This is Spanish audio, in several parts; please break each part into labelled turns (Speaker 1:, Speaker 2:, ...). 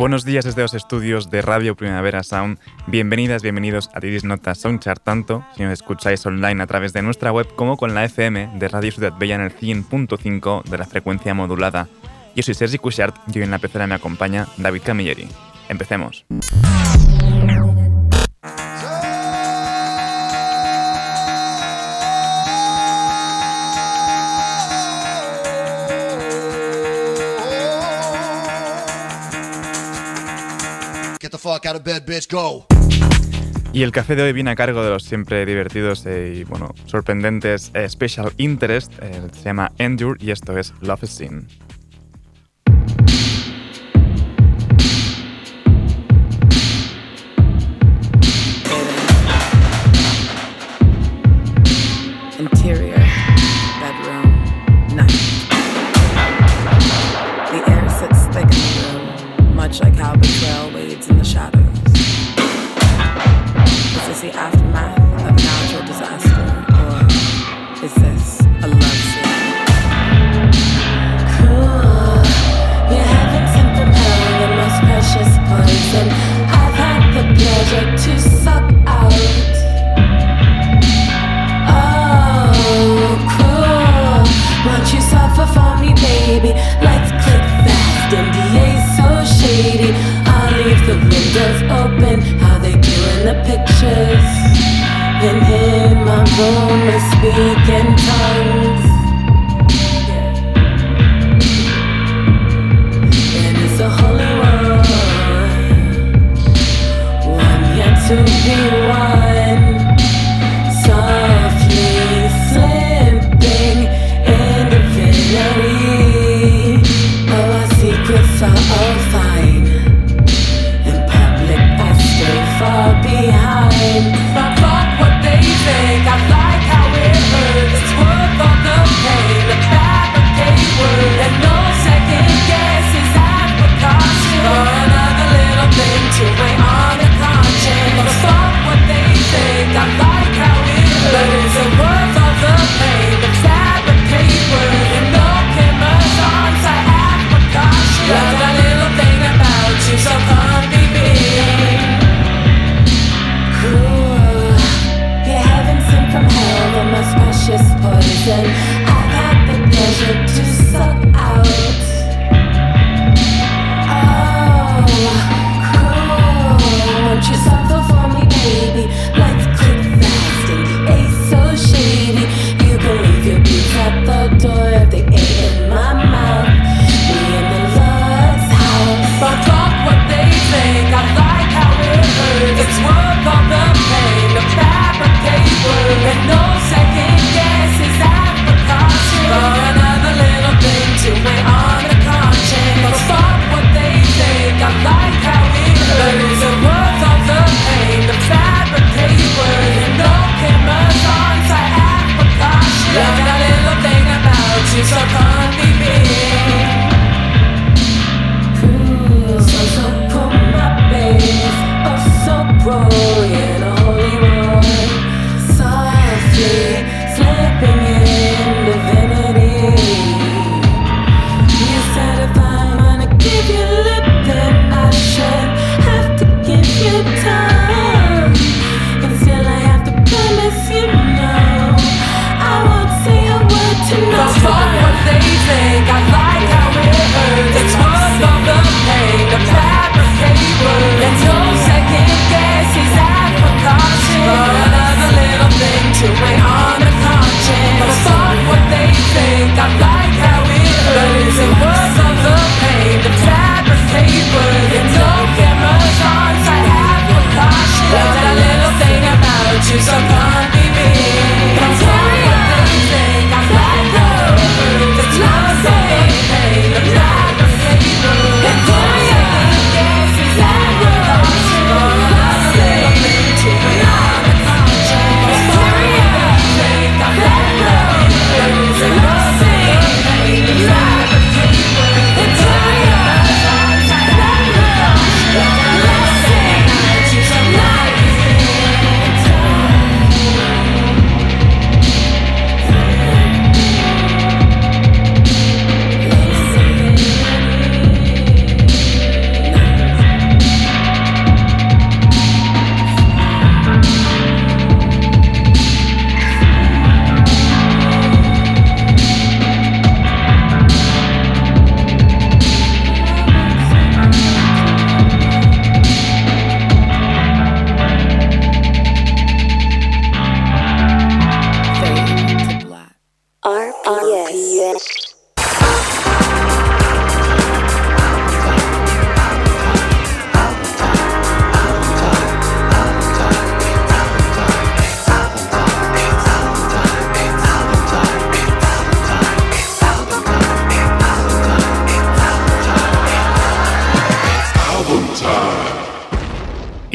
Speaker 1: Buenos días desde los estudios de Radio Primavera Sound. Bienvenidas, bienvenidos a Didis Nota Soundchart, tanto si nos escucháis online a través de nuestra web como con la FM de Radio Ciudad Bella en el 100.5 de la frecuencia modulada. Yo soy Sergi Cushart y hoy en la pecera me acompaña David Camilleri. Empecemos. Y el café de hoy viene a cargo de los siempre divertidos y bueno, sorprendentes eh, Special Interest. Eh, se llama Endure y esto es Love Scene.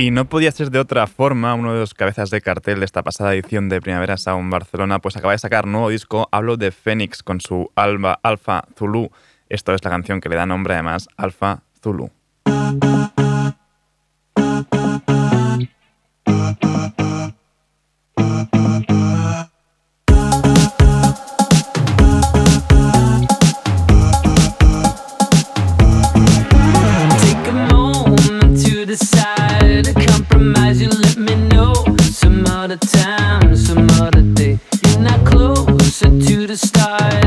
Speaker 2: Y no podía ser de otra forma, uno de los cabezas de cartel de esta pasada edición de Primavera Sound Barcelona, pues acaba de sacar nuevo disco, hablo de Phoenix con su Alba Alpha Zulu. Esto es la canción que le da nombre además, Alpha Zulu. other time, some other day. You're not closer to the stars.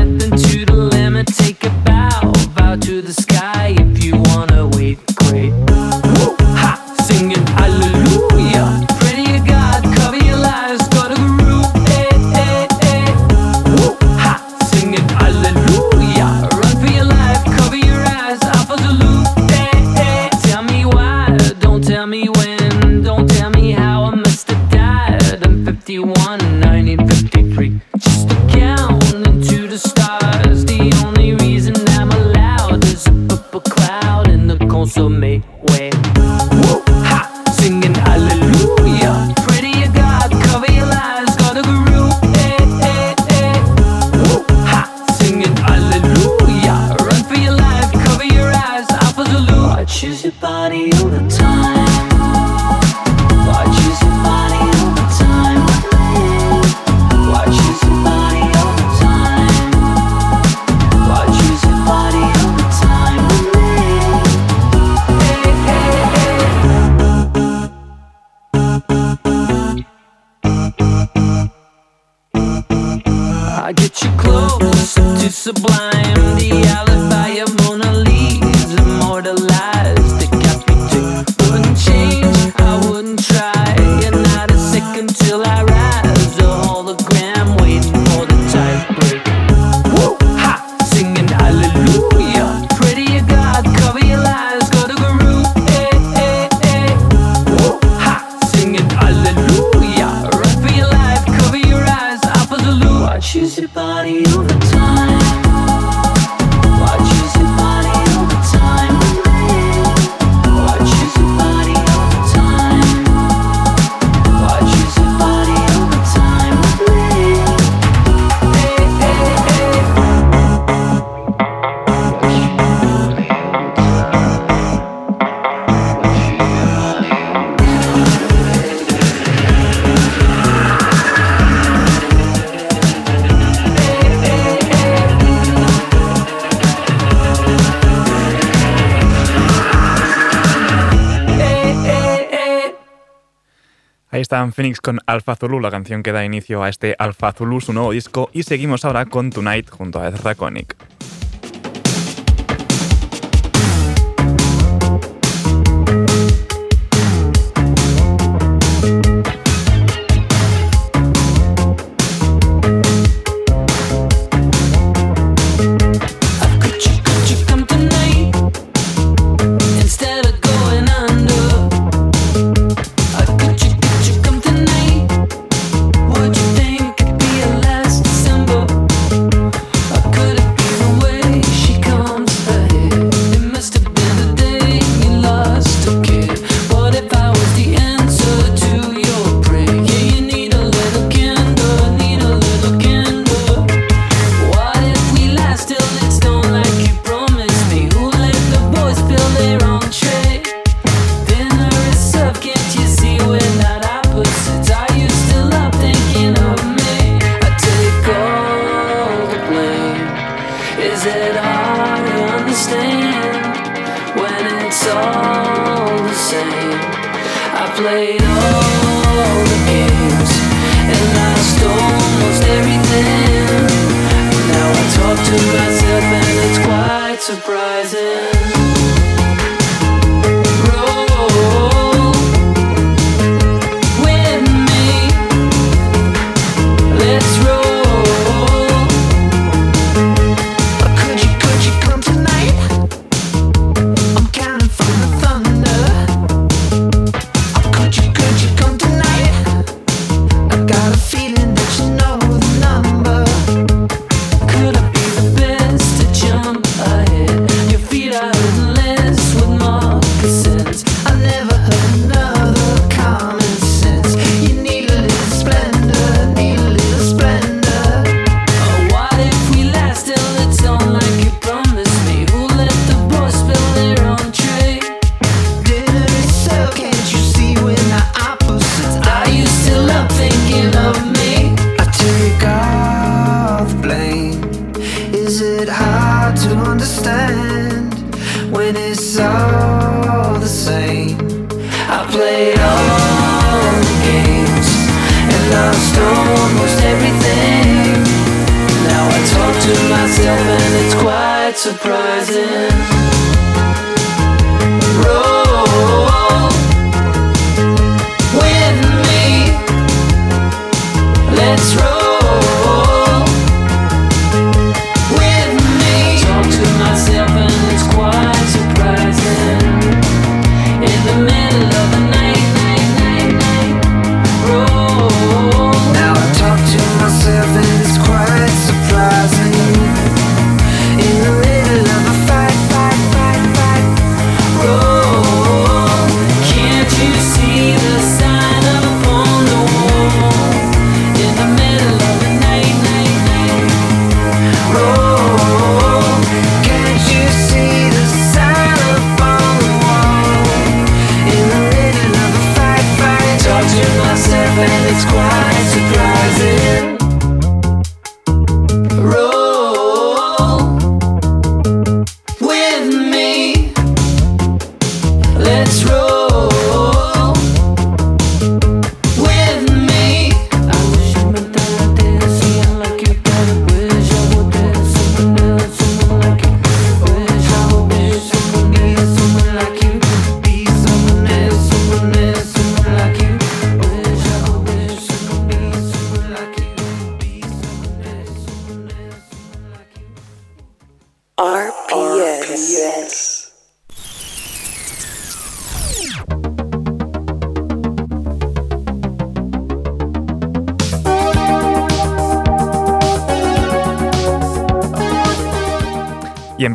Speaker 2: Phoenix con Alpha Zulu, la canción que da inicio a este Alpha Zulu, su nuevo disco, y seguimos ahora con Tonight junto a Ezra.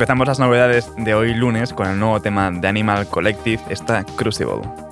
Speaker 3: Empezamos las novedades de hoy lunes con el nuevo tema de Animal Collective, esta Crucible.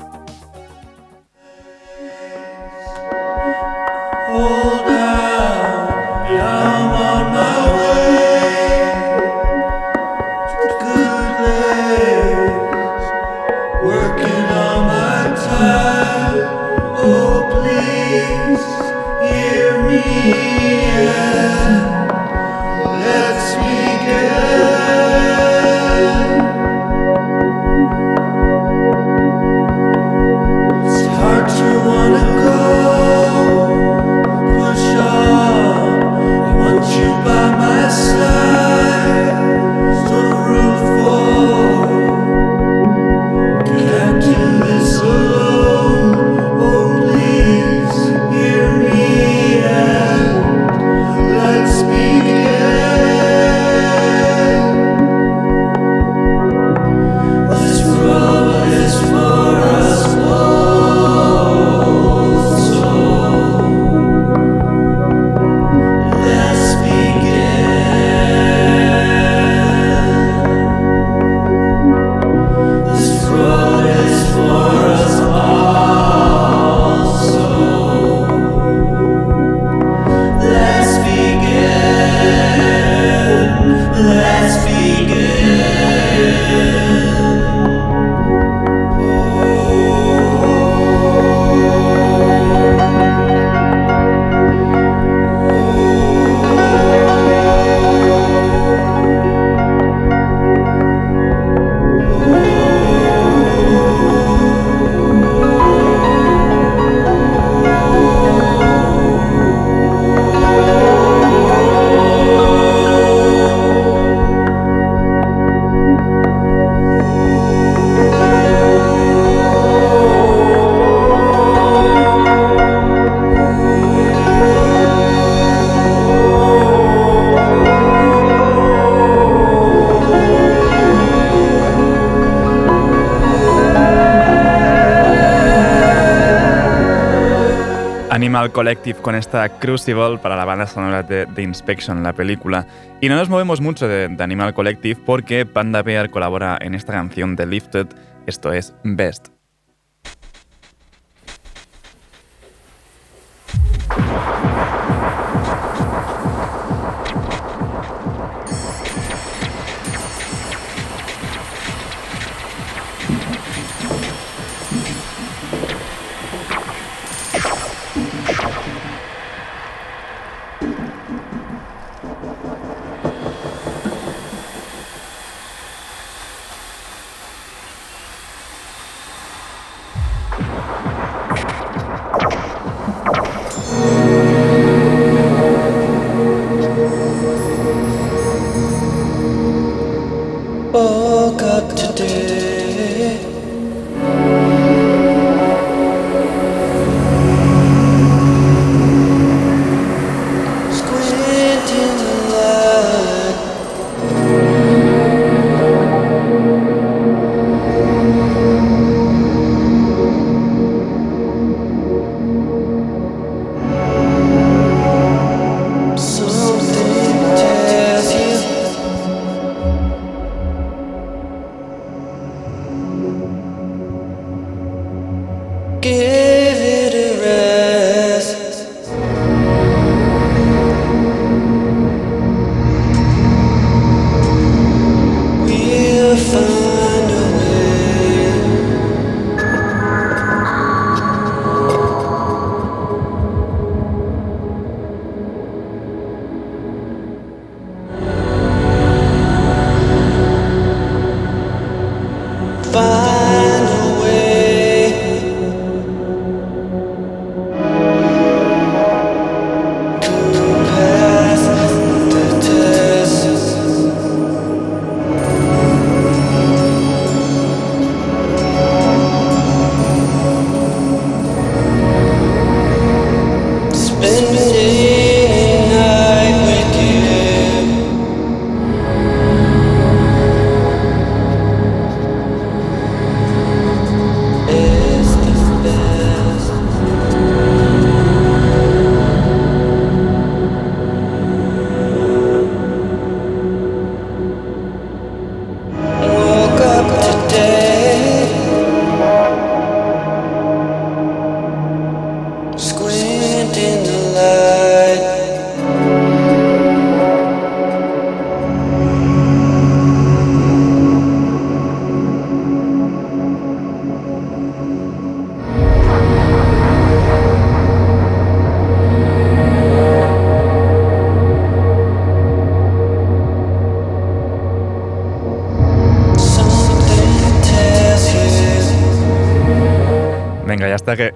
Speaker 3: Animal Collective con esta Crucible para la banda sonora de The Inspection, la película. Y no nos movemos mucho de, de Animal Collective porque Panda Bear colabora en esta canción de Lifted, esto es Best.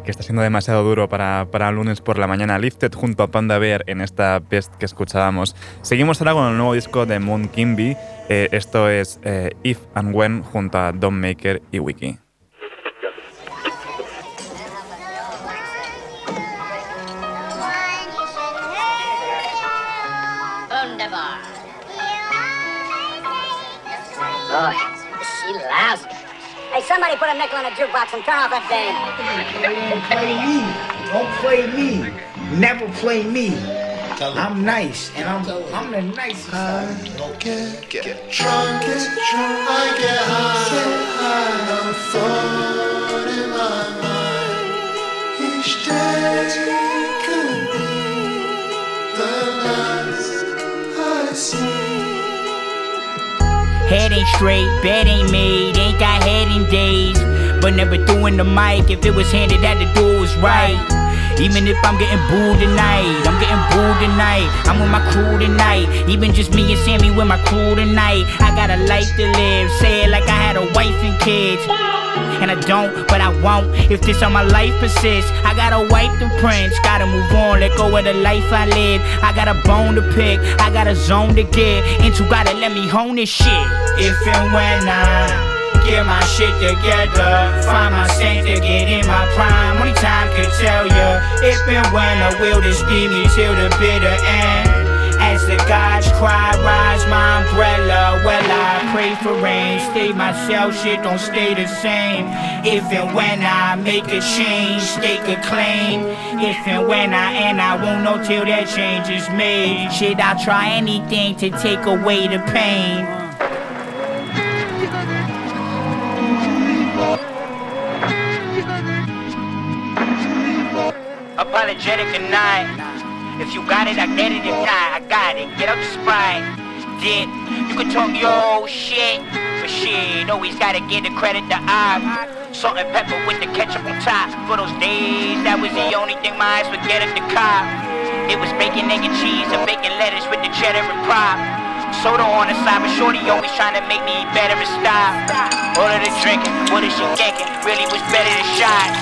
Speaker 1: Que, está siendo demasiado duro para, para lunes por la mañana. Lifted junto a Panda Bear en esta best que escuchábamos. Seguimos ahora con el nuevo disco de Moon Kimby. Eh, esto es eh, If and When junto a Don Maker y Wiki.
Speaker 4: Oh, she lousy. Hey, somebody put a nickel in a jukebox and turn off that band.
Speaker 5: Don't play me. Don't play me. Never play me. I'm nice, and I'm I'm the nicest.
Speaker 3: Get, get drunk, get drunk, I get high, high. I'm thought in my mind. Each day could be the last I see.
Speaker 6: Head ain't straight, bed ain't made, ain't got head in days. But never doing the mic, if it was handed that the door was right. Even if I'm getting booed tonight, I'm getting booed tonight. I'm with my crew tonight. Even just me and Sammy with my crew tonight. I got a life to live, say it like I had a wife and kids. And I don't, but I won't. If this how my life persists, I gotta wipe the prints. Gotta move on, let go of the life I live. I got a bone to pick, I got a zone to get into. Gotta let me hone this shit. If and when I get my shit together, find my sense to get in my prime. Only time can tell ya if and when I will this be me till the bitter end. As the gods cry, rise my umbrella. Well, I pray for rain. Stay myself, shit don't stay the same. If and when I make a change, stake a claim. If and when I and I won't know till that change is made. Shit, I'll try anything to take away the pain. Apologetic not. If you got it, I get it. If not, I got it. Get up sprite. Did you can talk your shit, but shit, always gotta give the credit to I. Salt and pepper with the ketchup on top. For those days, that was the only thing my eyes would get at the cop. It was bacon, egg, and cheese, and bacon lettuce with the cheddar and prop. Soda on the side, but shorty always trying to make me eat better and stop. All of the drinking, what is she thinking? Really was better than shots.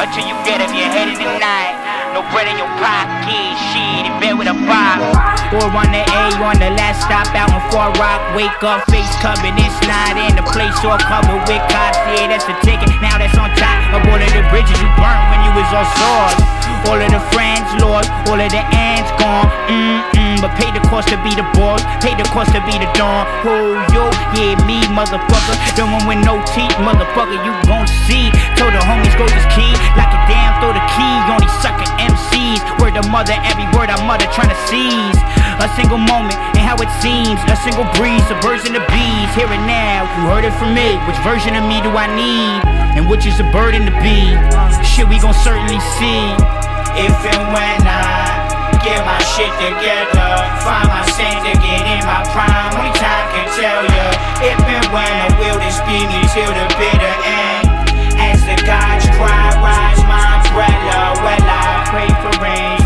Speaker 6: Until you get up your head in the night. No bread in your pocket, shit, in bed with a pop. Or on the A, on the last stop out in Far Rock. Wake up, face covered, it's not in the place all covered with cops. Yeah, that's the ticket. Now that's on top of all of the bridges you burnt when you was on swords. All of the friends lost, all of the ends gone. Mm-mm, but pay the cost to be the boss, pay the cost to be the dawn. Oh, yo, yeah, me, motherfucker. The one with no teeth, motherfucker, you gon' see. Told the homies go just key, lock it down, throw the key on these sucker MCs. Word of mother, every word I mother trying to seize. A single moment and how it seems, a single breeze, a version of bees. Here and now, you heard it from me. Which version of me do I need? And which is a burden to be? Shit, we gon' certainly see. If and when I get my shit together, find my sense get in my prime. Only time can tell ya. If and when I will this be me till the bitter end. As the gods cry, rise my umbrella. Well, I pray for rain.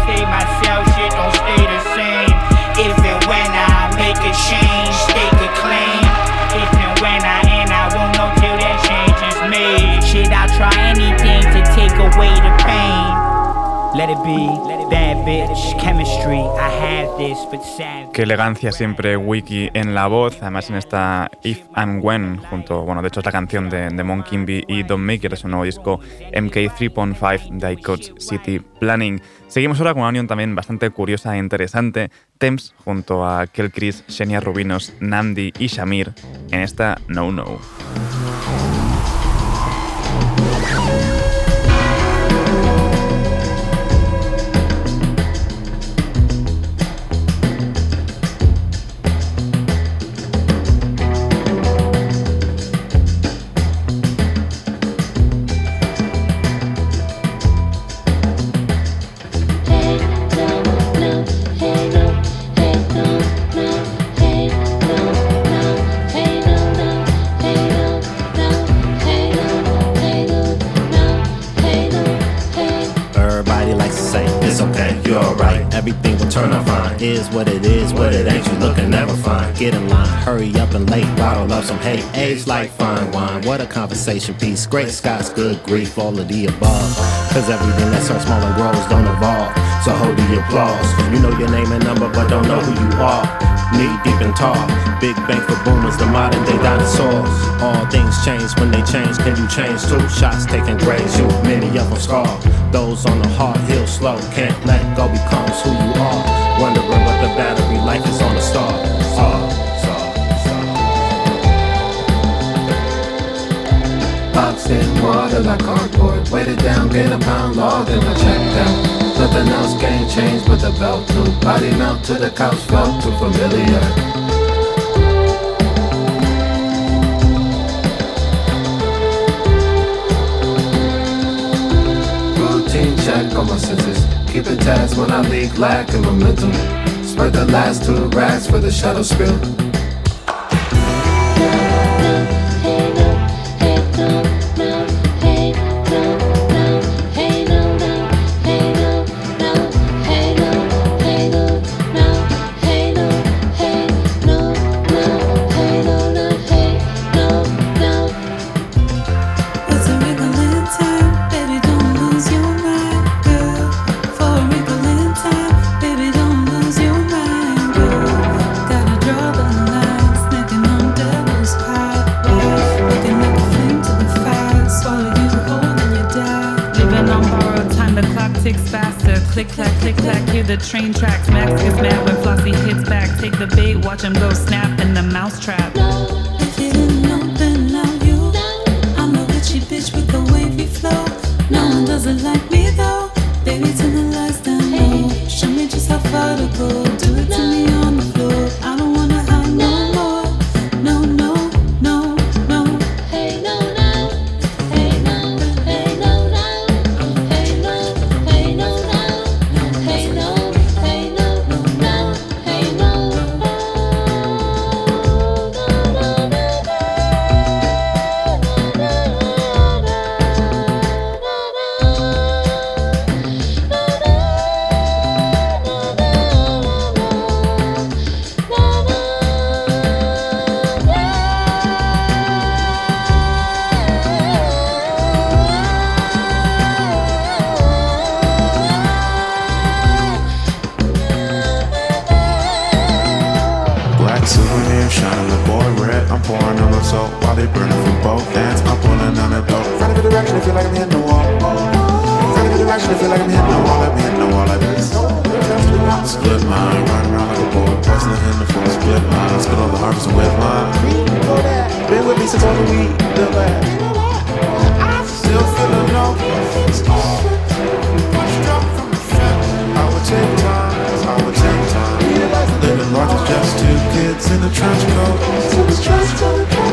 Speaker 1: Qué elegancia siempre Wiki en la voz, además en esta If and When, junto, bueno, de hecho es la canción de, de Mon Kimby y Don Maker, es un nuevo disco MK3.5 Dicot City Planning. Seguimos ahora con una unión también bastante curiosa e interesante, Thames junto a Kel Chris, Xenia Rubinos, Nandi y Shamir en esta No No.
Speaker 7: Up some hate. Age like fine wine. What a conversation piece. Great Scots, good grief, all of the above. Cause everything that starts small and grows don't evolve. So hold the applause. You know your name and number, but don't know who you are. Knee deep and tall. Big bang for boomers, the modern day dinosaurs. All things change when they change. Can you change too? Shots taking graves, you many of them scar. Those on the hard hill slow. Can't let go becomes who you are. Wondering what the battery life is on the star, star.
Speaker 8: Boxed in water like cardboard. Weighted down, gain a pound law, then I checked out. Nothing else can change but the belt too. Body melt to the couch, felt too familiar. Routine check on my senses. Keep it tabs when I leak lack in momentum. Spread the last two racks for the shadow spill.
Speaker 9: The
Speaker 10: train tracks.
Speaker 9: I'm
Speaker 11: pulling on the dope. Find a direction, I feel like I'm hitting the wall. Find a direction, I feel like I'm hitting the wall. Me hitting the wall like this. Split line, riding around like a boy. Pressing the hand for a split line. Spit all the harvest and wet line. Been with me since all the weed, the last. Still feeling the front. I would take time, I would take time. Living large as just two kids in a trench coat.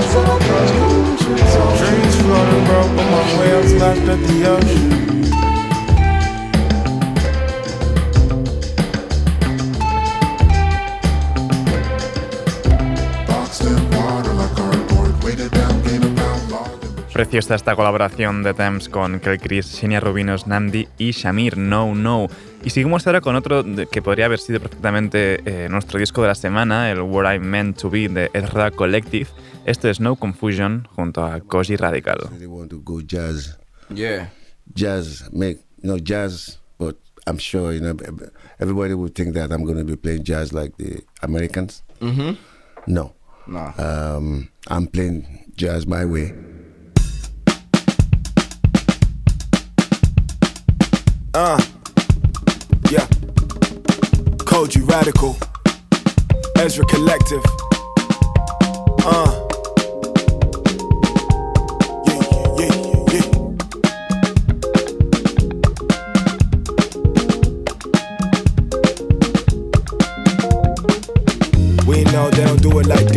Speaker 1: Preciosa esta colaboración de Thames con Kel Chris, Xenia Rubinos, Namdi y Shamir, No No. Y seguimos ahora con otro que podría haber sido perfectamente eh, nuestro disco de la semana, el Where I Meant to Be de Ezra Collective. Esto es No Confusion junto a Koji Radical.
Speaker 12: They want to go jazz.
Speaker 13: Yeah.
Speaker 12: Jazz, make, you know, jazz, but I'm sure, you know, everybody would think that I'm going to be playing jazz like the Americans.
Speaker 13: Mm-hmm.
Speaker 12: No.
Speaker 13: Nah.
Speaker 12: Um, I'm playing jazz my way.
Speaker 14: Uh, yeah. Koji Radical. Ezra Collective. Uh.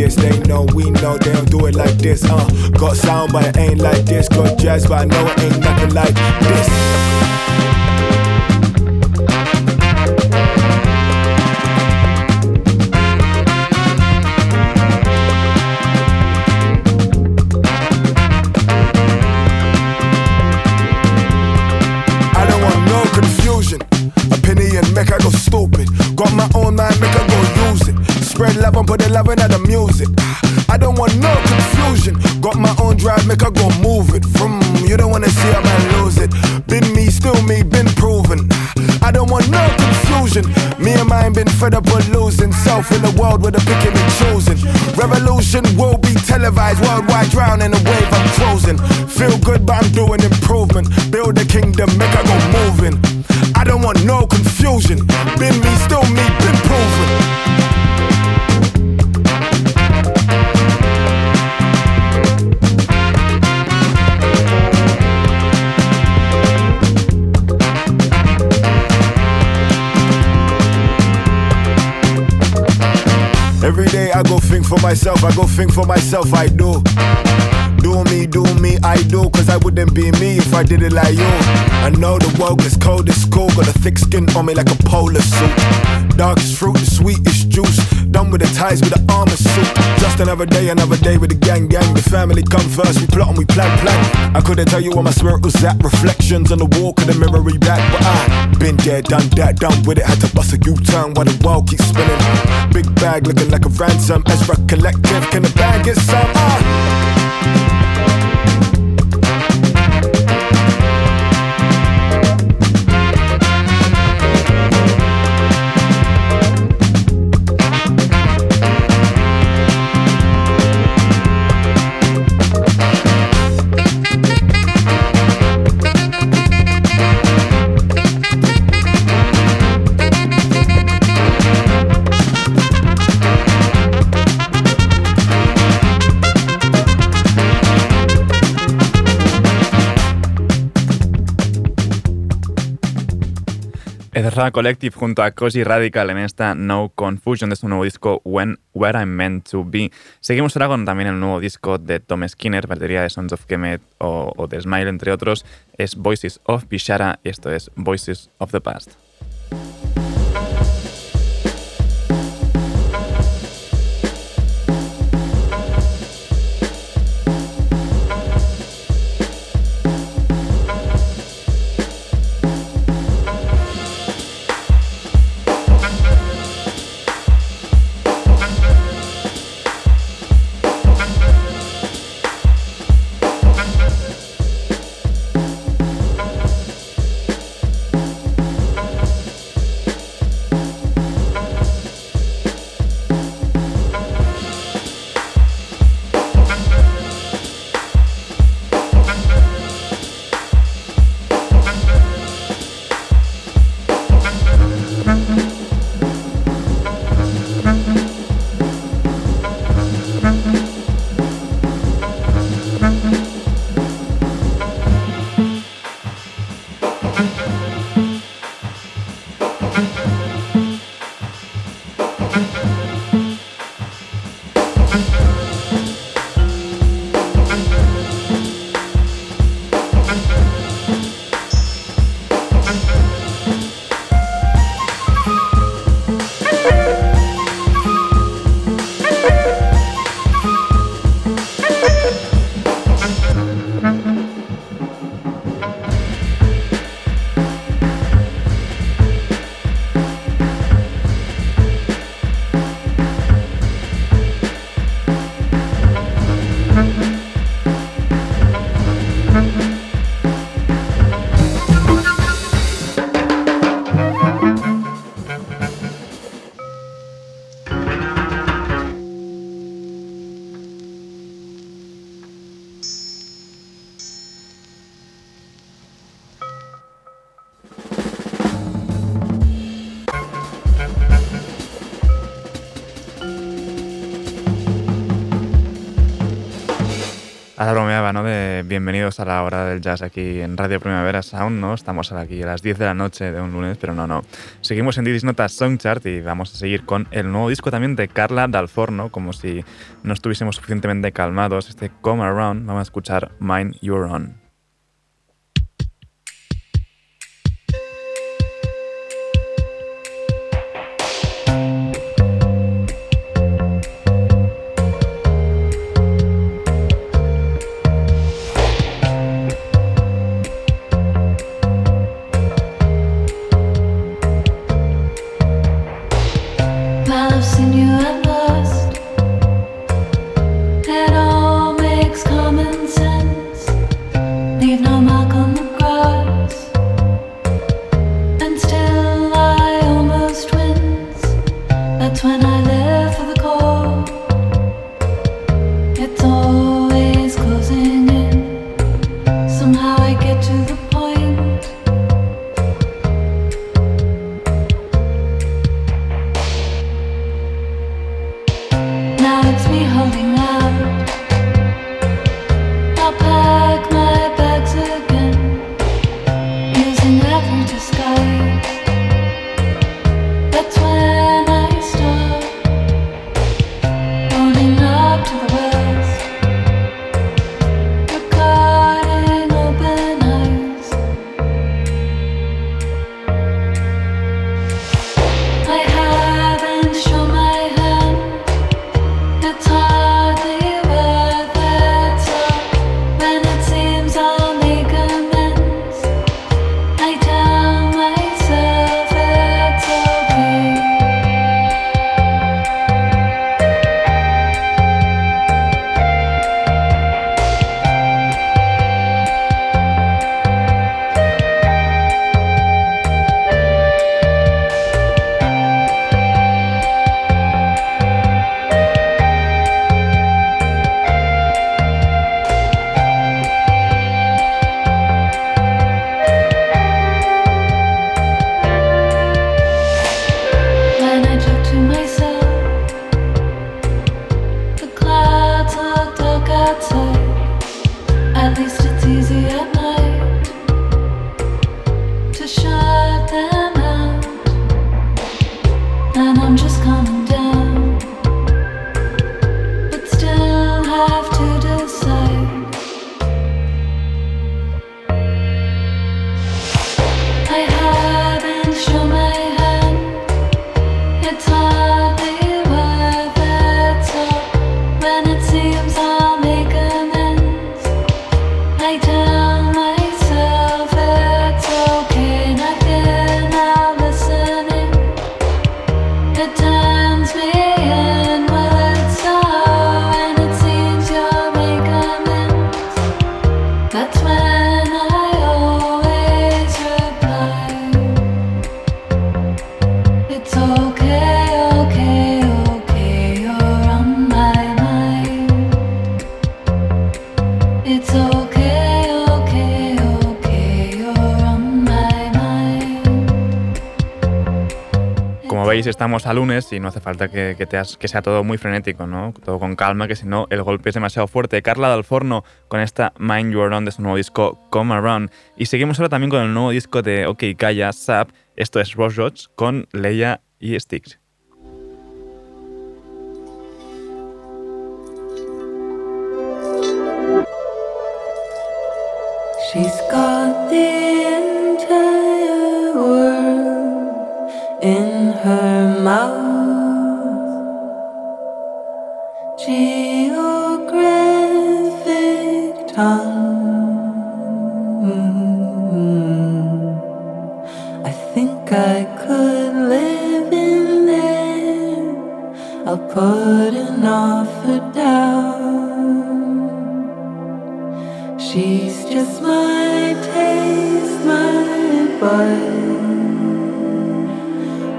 Speaker 14: This. They know we know they don't do it like this. Uh, got sound, but it ain't like this. Got jazz, but I know it ain't nothing like this. Make I go move it. You don't wanna see a man lose it. Been me, still me, been proven. I don't want no confusion. Me and mine been fed up with losing self in the world with the picking and choosing. Revolution will be televised worldwide, drown in the wave I'm closing. Feel good, but I'm doing improvement. Build a kingdom, make I go moving. I don't want no confusion. Been me, still me, myself, I go think for myself, I do. Do me, do me, I do, cause I wouldn't be me if I did it like you. I know the world gets cold, it's cool, got a thick skin on me like a polar suit. Darkest fruit, the sweetest juice. Done with the ties with the armor suit. Just another day, another day with the gang, gang. The family come first, we plot and we plan, plan. I couldn't tell you where my spirit was at. Reflections on the wall, couldn't mirror me back, but I been there, done that, done with it. Had to bust a U-turn while the world keeps spinning. Big bag looking like a ransom. Ezra Collective, can the bag get some? Ah.
Speaker 1: Collective junto a Cozy Radical en esta No Confusion de su nuevo disco When Where I'm Meant to Be. Seguimos ahora con también el nuevo disco de Tom Skinner, batería de Sons of Kemet o, o de Smile, entre otros. Es Voices of Bishara y esto es Voices of the Past. Bienvenidos a la hora del jazz aquí en Radio Primavera Sound, ¿no? Estamos aquí a las 10 de la noche de un lunes, pero no, no. Seguimos en Didis Notas Songchart y vamos a seguir con el nuevo disco también de Carla Dalforno, como si no estuviésemos suficientemente calmados. Este Come Around, vamos a escuchar Mind Your Own.
Speaker 9: and I'm
Speaker 1: just coming. A lunes y no hace falta que, que sea todo muy frenético, ¿no? Todo con calma, que si no el golpe es demasiado fuerte. Carla del Forno con esta Mind Your Own de su nuevo disco Come Around. Y seguimos ahora también con el nuevo disco de OK Kaya, Sap. Esto es Ross Roach con Leia y Sticks.
Speaker 9: She's got the in her mouth. Geographic tongue. I think I could live in there. I'll put an offer down. She's just my taste, my bud.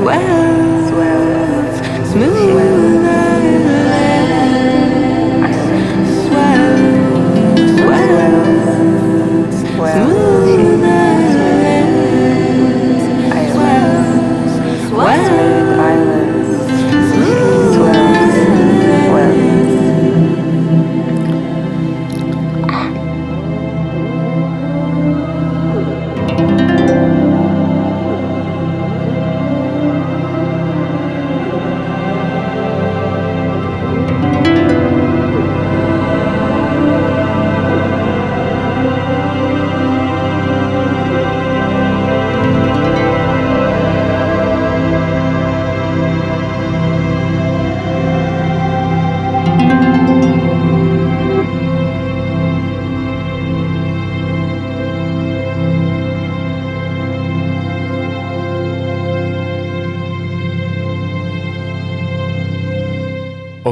Speaker 9: well.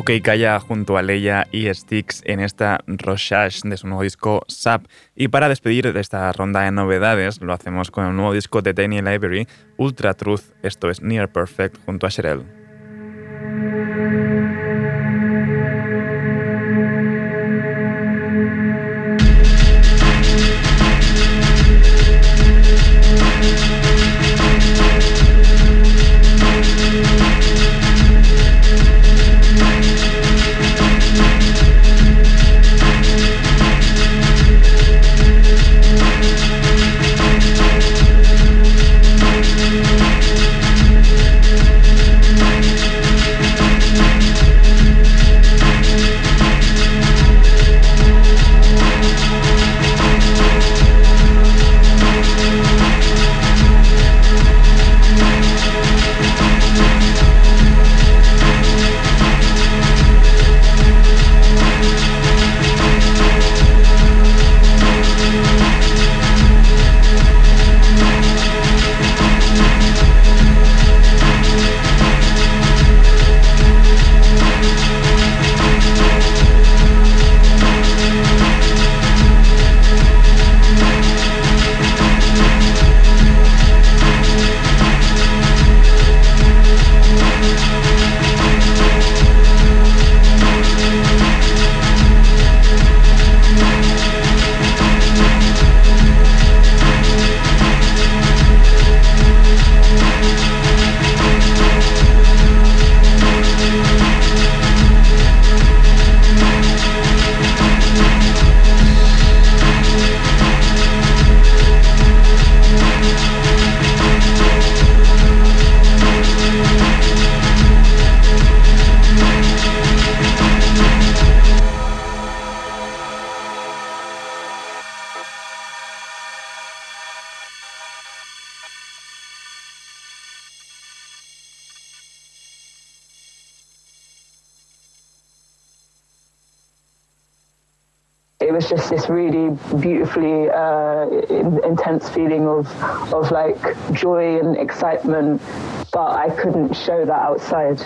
Speaker 1: OK Kaya junto a Leia y Sticks en esta Rorschach de su nuevo disco Sap. Y para despedir de esta ronda de novedades, lo hacemos con el nuevo disco de Tiny Library, Ultra Truth, esto es Near Perfect junto a Sherelle.
Speaker 13: Was just this really beautifully uh, in, intense feeling of of like joy and excitement, but I couldn't show that outside.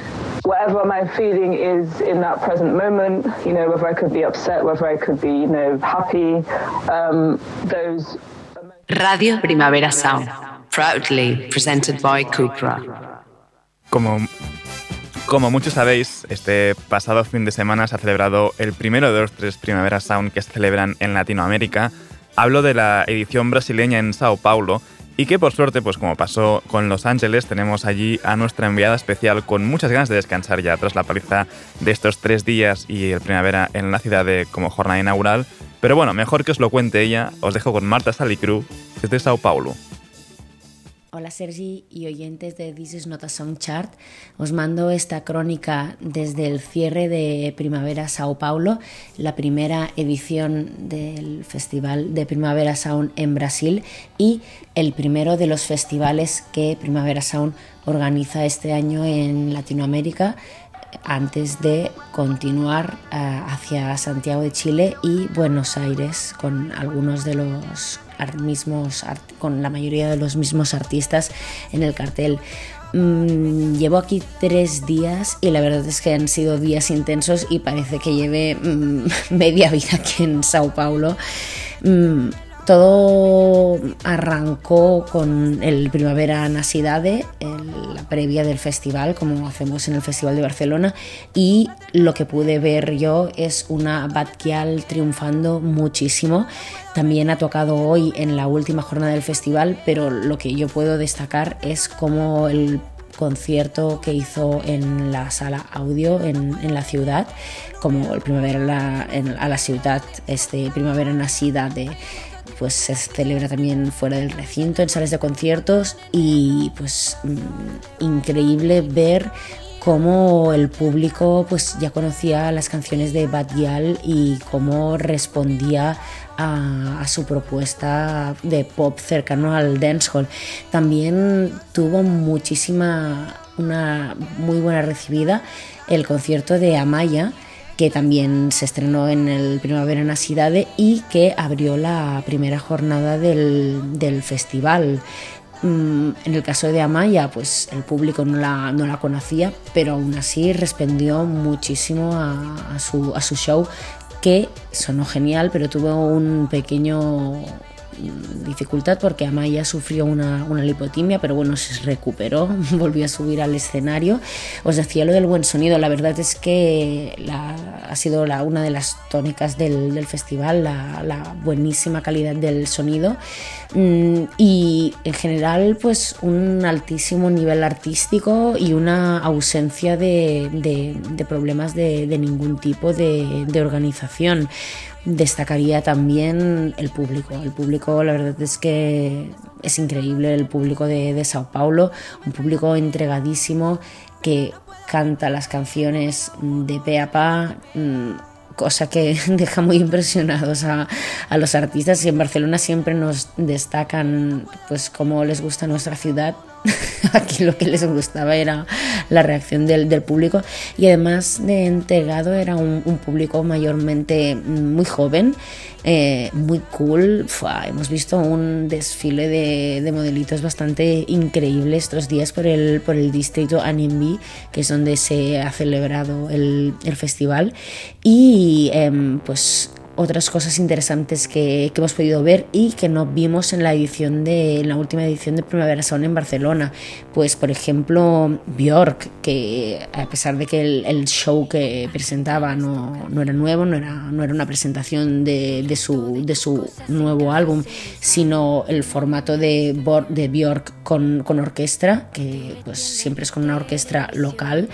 Speaker 13: Whatever my feeling is in that present moment, you know, whether I could be upset, whether I could be, you know, happy, um, those
Speaker 15: Radio Primavera Sound, proudly presented by Cupra.
Speaker 1: Como, como muchos sabéis, este pasado fin de semana se ha celebrado el primero de los tres Primavera Sound que se celebran en Latinoamérica. Hablo de la edición brasileña en Sao Paulo y que por suerte, pues como pasó con Los Ángeles, tenemos allí a nuestra enviada especial con muchas ganas de descansar ya tras la paliza de estos tres días y el primavera en la ciudad de como jornada inaugural. Pero bueno, mejor que os lo cuente ella, os dejo con Marta Salicru desde Sao Paulo.
Speaker 16: Hola Sergi y oyentes de This is Not a Song Chart. Os mando esta crónica desde el cierre de Primavera Sao Paulo, la primera edición del Festival de Primavera Sound en Brasil y el primero de los festivales que Primavera Sound organiza este año en Latinoamérica antes de continuar uh, hacia Santiago de Chile y Buenos Aires con algunos de los mismos con la mayoría de los mismos artistas en el cartel. Mm, llevo aquí tres días y la verdad es que han sido días intensos y parece que lleve mm, media vida aquí en Sao Paulo. Mm, todo arrancó con el Primavera Nacidade, el- la previa del festival, como hacemos en el Festival de Barcelona, y lo que pude ver yo es una Batquial triunfando muchísimo. También ha tocado hoy en la última jornada del festival, pero lo que yo puedo destacar es cómo el concierto que hizo en la sala audio en, en la ciudad, como el Primavera la, en- a la ciudad, este Primavera Nacida de pues se celebra también fuera del recinto, en salas de conciertos y pues mm, increíble ver cómo el público pues ya conocía las canciones de Bad Gyal y cómo respondía a, a su propuesta de pop cercano al dancehall. También tuvo muchísima, una muy buena recibida el concierto de Amaya, que también se estrenó en el Primavera Nacidade y que abrió la primera jornada del, del festival. Mm, En el caso de Amaya, pues el público no la, no la conocía, pero aún así respondió muchísimo a, a su, a su show, que sonó genial, pero tuvo un pequeño dificultad porque Amaya sufrió una, una lipotimia, pero bueno, se recuperó, volvió a subir al escenario. Os decía lo del buen sonido, la verdad es que la- ha sido la, una de las tónicas del, del festival, la, la buenísima calidad del sonido y en general pues un altísimo nivel artístico y una ausencia de, problemas de, de ningún tipo de, organización. Destacaría también el público. El público, la verdad es que es increíble, el público de, de Sao Paulo, un público entregadísimo que canta las canciones de pe a pa, mm, cosa que deja muy impresionados a, a los artistas y en Barcelona siempre nos destacan pues cómo les gusta nuestra ciudad aquí lo que les gustaba era la reacción del, del público. Y además de entregado era un, público mayormente muy joven eh, muy cool. Hemos visto un desfile de, de modelitos bastante increíble estos días por el, por el distrito Animbi que es donde se ha celebrado el, el festival. Y em, pues otras cosas interesantes que, que hemos podido ver y que no vimos en la edición de en la última edición de Primavera Sound en Barcelona. Pues por ejemplo Björk que a pesar de que el, show que presentaba no, no era nuevo no era, no era una presentación de, de su, de su nuevo álbum sino el formato de, de Björk con, con orquesta que pues siempre es con una orquesta local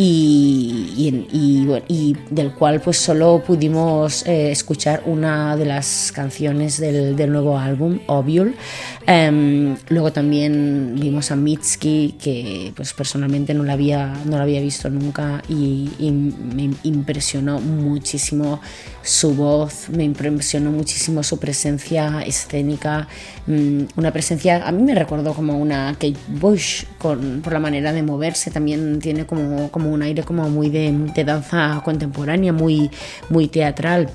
Speaker 16: y, y, y, y del cual pues solo pudimos eh, escuchar una de las canciones del, del nuevo álbum, Obiul. Em, luego también vimos a Mitski, que pues personalmente no la había, no la había visto nunca y, y me impresionó muchísimo su voz, me impresionó muchísimo su presencia escénica, mm, una presencia, a mí me recordó como una Kate Bush con, por la manera de moverse, también tiene como, como un aire como muy de, de danza contemporánea, muy, muy teatral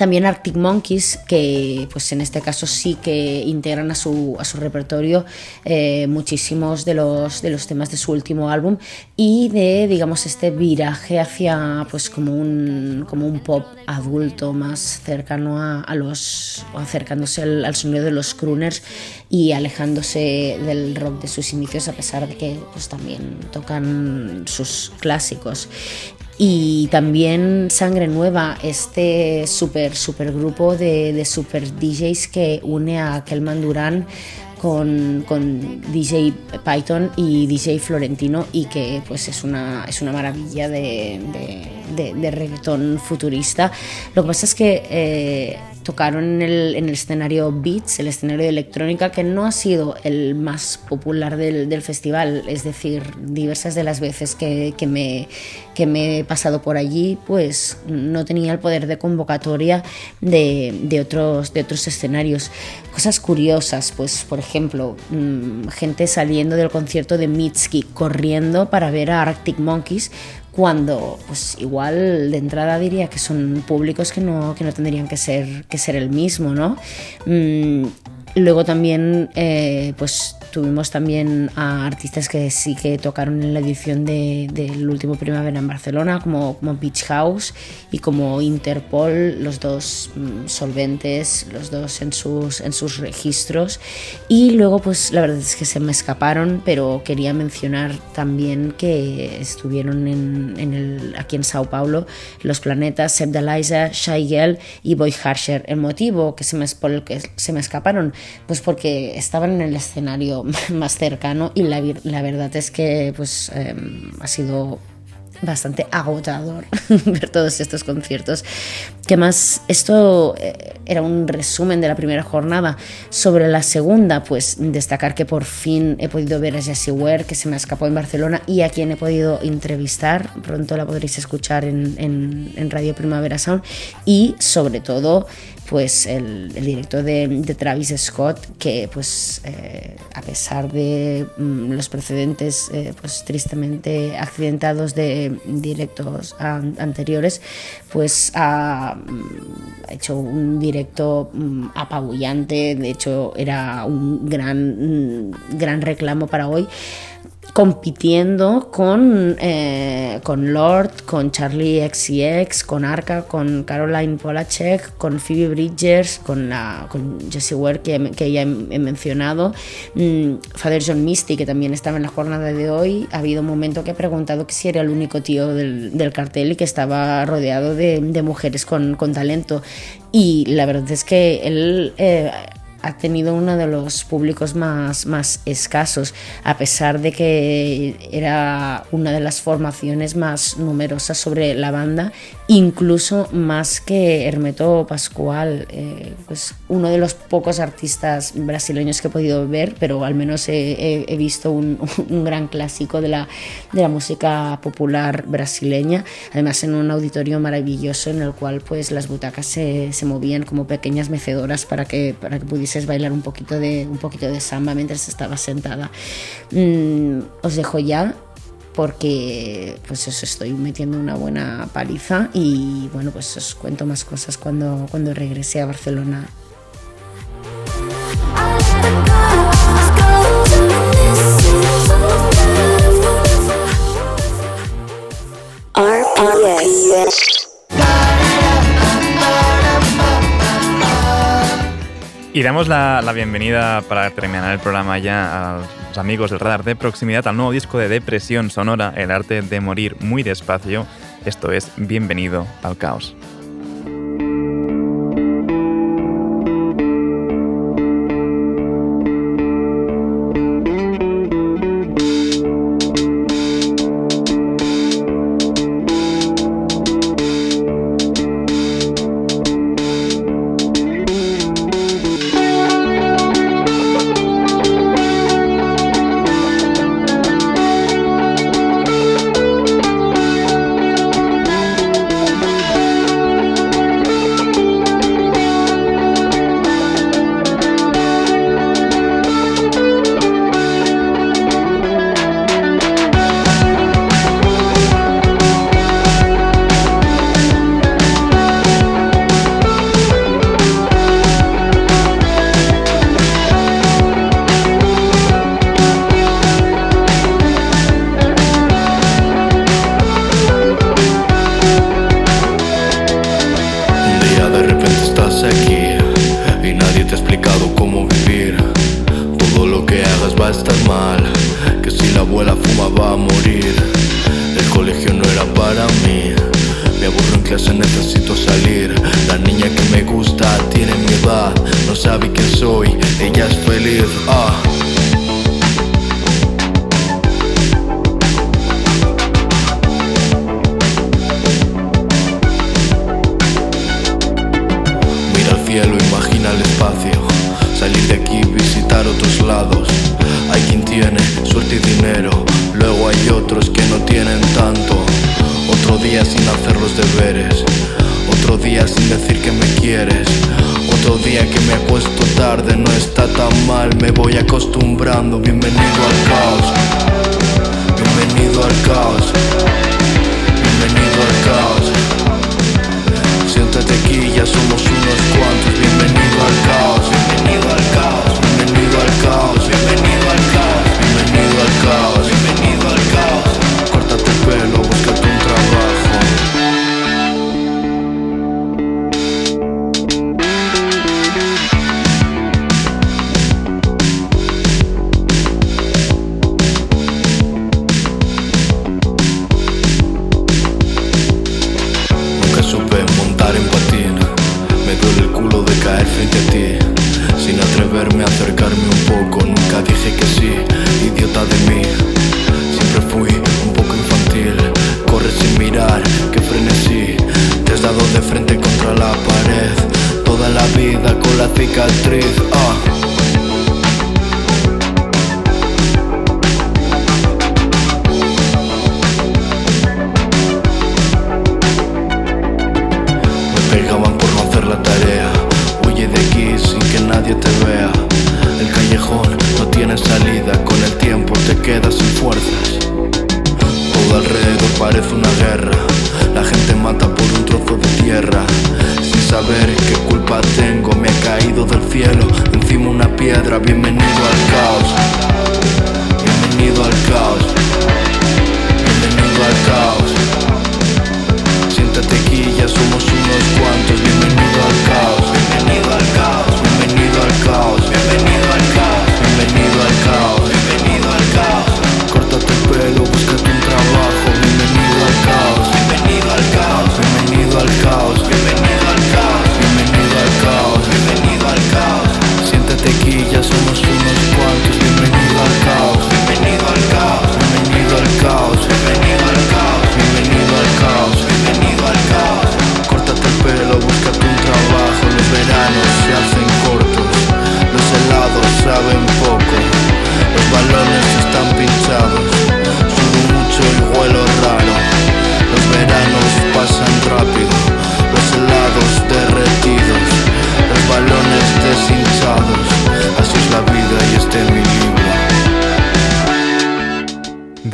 Speaker 16: También Arctic Monkeys, que pues en este caso sí que integran a su, a su repertorio eh, muchísimos de los, de los temas de su último álbum y de, digamos, este viraje hacia pues como un, como un pop adulto más cercano a, los, acercándose al, al sonido de los crooners y alejándose del rock de sus inicios a pesar de que pues también tocan sus clásicos y también Sangre Nueva, este super, super grupo de, de super DJs que une a Kelman Durán con, con DJ Python y DJ Florentino y que pues es una, es una maravilla de, de, de- de reggaetón futurista. Lo que pasa es que eh, tocaron en el, en el escenario Beats, el escenario de electrónica, que no ha sido el más popular del, del festival. Es decir, diversas de las veces que, que me, que me he pasado por allí, pues no tenía el poder de convocatoria de, de otros, de otros escenarios. Cosas curiosas, pues por ejemplo, mm, gente saliendo del concierto de Mitski corriendo para ver a Arctic Monkeys cuando pues igual de entrada diría que son públicos que no, que no tendrían que ser, que ser el mismo, ¿no? Mm, luego también eh, pues tuvimos también a artistas que sí que tocaron en la edición de- del último Primavera en Barcelona, como, como Beach House y como Interpol, los dos mm, solventes, los dos en sus, en sus registros. Y luego, pues la verdad es que se me escaparon, pero quería mencionar también que estuvieron en, en el, aquí en Sao Paulo los planetas Seb Daliza, Shai Gell y Boy Harsher. El motivo que se me, por el que se me escaparon, pues porque estaban en el escenario más cercano y la, verdad es que pues eh, ha sido bastante agotador ver todos estos conciertos. Que más, esto eh, era un resumen de la primera jornada. Sobre la segunda, pues destacar que por fin he podido ver a Jessie Ware, que se me escapó en Barcelona y a quien he podido entrevistar. Pronto la podréis escuchar en Radio Primavera Sound. Y sobre todo, pues el, el director de, Travis Scott, que pues eh, a pesar de mm, los precedentes pues pues tristemente accidentados de directos an- anteriores, pues ha, mm, hecho un directo mm, apabullante, de hecho era un gran, gran reclamo para hoy compitiendo con, eh, con Lord, con Charlie XCX, con Arca, con Caroline Polachek, con Phoebe Bridgers, con, la, con Jessie Ware que, que ya he, he mencionado, mm, Father John Misty que también estaba en la jornada de hoy. Ha habido un momento que he preguntado que si era el único tío del, del cartel y que estaba rodeado de, de mujeres con, con talento. Y la verdad es que él... eh, ha tenido uno de los públicos más, más escasos, a pesar de que era una de las formaciones más numerosas sobre la banda, incluso más que Hermeto Pascual, eh, pues uno de los pocos artistas brasileños que he podido ver, pero al menos he, he- visto un, un gran clásico de la, de la música popular brasileña, además en un auditorio maravilloso en el cual pues las butacas se, se movían como pequeñas mecedoras para que, para que pudieses bailar un poquito de, un poquito de samba mientras estabas sentada. Mm, os dejo ya porque pues os estoy metiendo una buena paliza y bueno pues os cuento más cosas cuando, cuando regrese a Barcelona
Speaker 17: RPS.
Speaker 1: Y damos la, la bienvenida para terminar el programa ya a los amigos del radar de proximidad al nuevo disco de Depresión Sonora, El arte de morir muy despacio. Esto es Bienvenido al caos.
Speaker 17: Clase, necesito salir. La niña que me gusta tiene mi edad. No sabe quién soy, ella es feliz. Ah. Mira al cielo, imagina el espacio. Salir de aquí, visitar otros lados. Día sin hacer los deberes, otro día sin decir que me quieres. Otro día que me acuesto tarde, no está tan mal, me voy acostumbrando. Bienvenido al caos, bienvenido al caos, bienvenido al caos. Siéntate aquí, ya somos unos cuantos. Bienvenido al caos, bienvenido al caos, bienvenido al caos, bienvenido al caos, bienvenido al caos, bienvenido al caos. Todo alrededor parece una guerra. La gente mata por un trozo de tierra. Sin saber qué culpa tengo, me ha caído del cielo encima una piedra. Bienvenido al caos.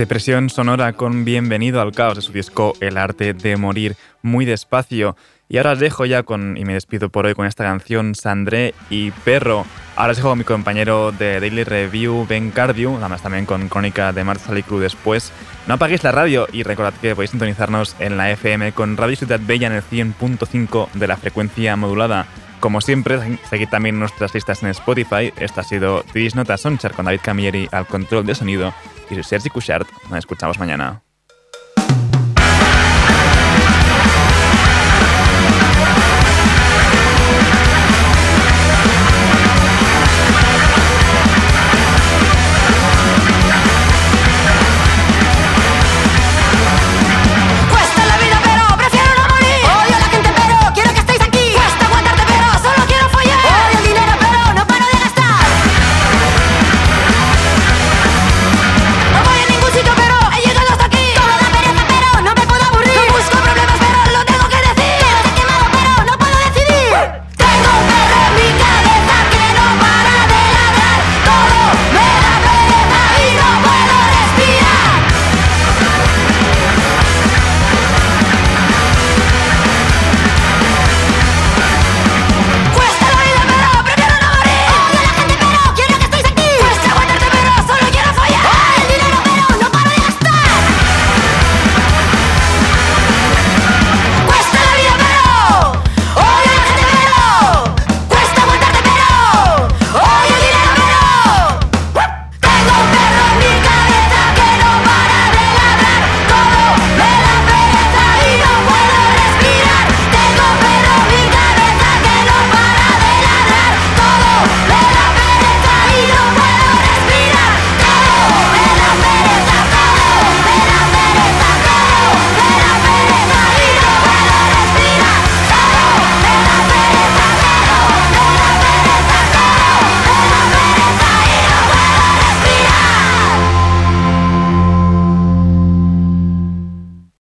Speaker 1: Depresión sonora con Bienvenido al caos de su disco El arte de morir muy despacio. Y ahora os dejo ya con, y me despido por hoy con esta canción Sandré y Perro. Ahora os dejo con mi compañero de Daily Review, Ben Cardew, además también con Crónica de Marta Cruz después. No apaguéis la radio y recordad que podéis sintonizarnos en la FM con Radio Ciudad Bella en el 100.5 de la frecuencia modulada. Como siempre, seguid también nuestras listas en Spotify. Esta ha sido Tidis Nota Sonchar con David Camilleri al control de sonido. Y soy Sergi Cushart. Nos escuchamos mañana.